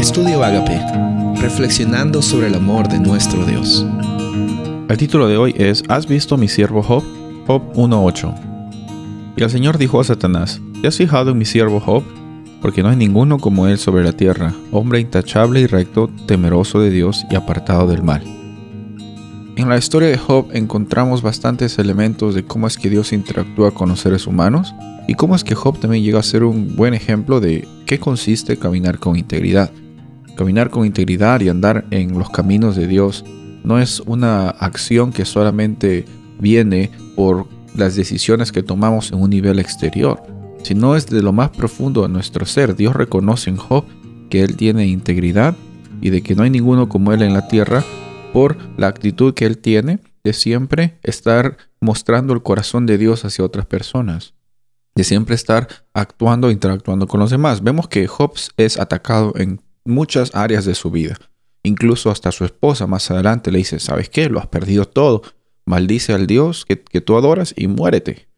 Estudio Agape, reflexionando sobre el amor de nuestro Dios. El título de hoy es ¿Has visto mi siervo Job? Job 1.8. Y el Señor dijo a Satanás, ¿te has fijado en mi siervo Job? Porque no hay ninguno como él sobre la tierra, hombre intachable y recto, temeroso de Dios y apartado del mal. En la historia de Job encontramos bastantes elementos de cómo es que Dios interactúa con los seres humanos y cómo es que Job también llega a ser un buen ejemplo de qué consiste caminar con integridad. Caminar con integridad y andar en los caminos de Dios no es una acción que solamente viene por las decisiones que tomamos en un nivel exterior, sino es de lo más profundo de nuestro ser. Dios reconoce en Job que él tiene integridad y de que no hay ninguno como él en la tierra por la actitud que él tiene de siempre estar mostrando el corazón de Dios hacia otras personas, de siempre estar actuando e interactuando con los demás. Vemos que Job es atacado en muchas áreas de su vida. Incluso hasta su esposa más adelante le dice, ¿sabes qué? Lo has perdido todo. Maldice al Dios que, tú adoras y muérete.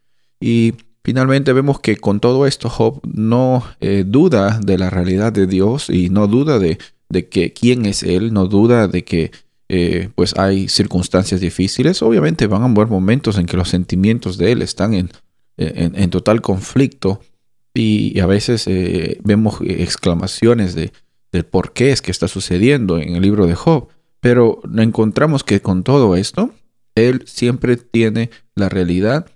Y finalmente vemos que con todo esto Job no eh, duda de la realidad de Dios y no duda de, de que quién es Él, no duda de que eh, pues hay circunstancias difíciles. Obviamente van a haber momentos en que los sentimientos de Él están en, en, total conflicto y, a veces eh, vemos exclamaciones de, del por qué es que está sucediendo en el libro de Job. Pero encontramos que con todo esto, Él siempre tiene la realidad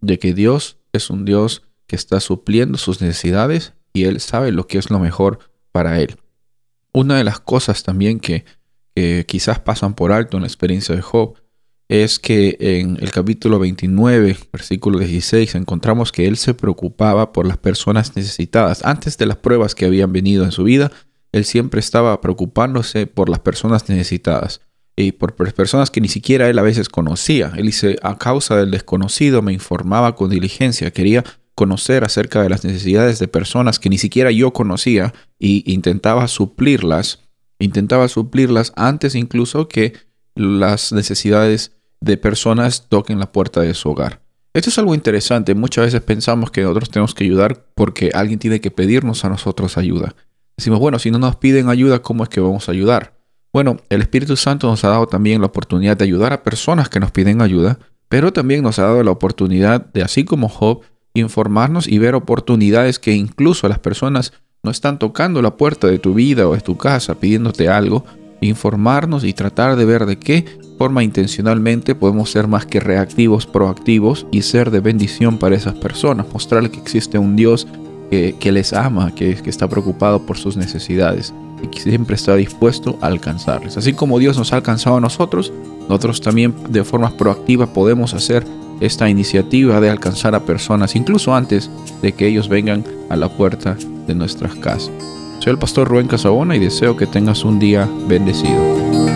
de que Dios es un Dios que está supliendo sus necesidades y Él sabe lo que es lo mejor para Él. Una de las cosas también que, que quizás pasan por alto en la experiencia de Job es que en el capítulo 29, versículo 16, encontramos que él se preocupaba por las personas necesitadas. Antes de las pruebas que habían venido en su vida, él siempre estaba preocupándose por las personas necesitadas y por personas que ni siquiera él a veces conocía. Él dice, a causa del desconocido me informaba con diligencia, quería conocer acerca de las necesidades de personas que ni siquiera yo conocía y intentaba suplirlas, intentaba suplirlas antes incluso que las necesidades de personas toquen la puerta de su hogar. Esto es algo interesante. Muchas veces pensamos que nosotros tenemos que ayudar porque alguien tiene que pedirnos a nosotros ayuda. Decimos, bueno, si no nos piden ayuda, ¿cómo es que vamos a ayudar? Bueno, el Espíritu Santo nos ha dado también la oportunidad de ayudar a personas que nos piden ayuda, pero también nos ha dado la oportunidad de, así como Job, informarnos y ver oportunidades que incluso las personas no están tocando la puerta de tu vida o de tu casa pidiéndote algo, informarnos y tratar de ver de qué forma intencionalmente podemos ser más que reactivos, proactivos y ser de bendición para esas personas, mostrarles que existe un Dios que, les ama, que, está preocupado por sus necesidades y que siempre está dispuesto a alcanzarles. Así como Dios nos ha alcanzado a nosotros, nosotros también de forma proactiva podemos hacer esta iniciativa de alcanzar a personas, incluso antes de que ellos vengan a la puerta de nuestras casas. Soy el pastor Rubén Casabona y deseo que tengas un día bendecido.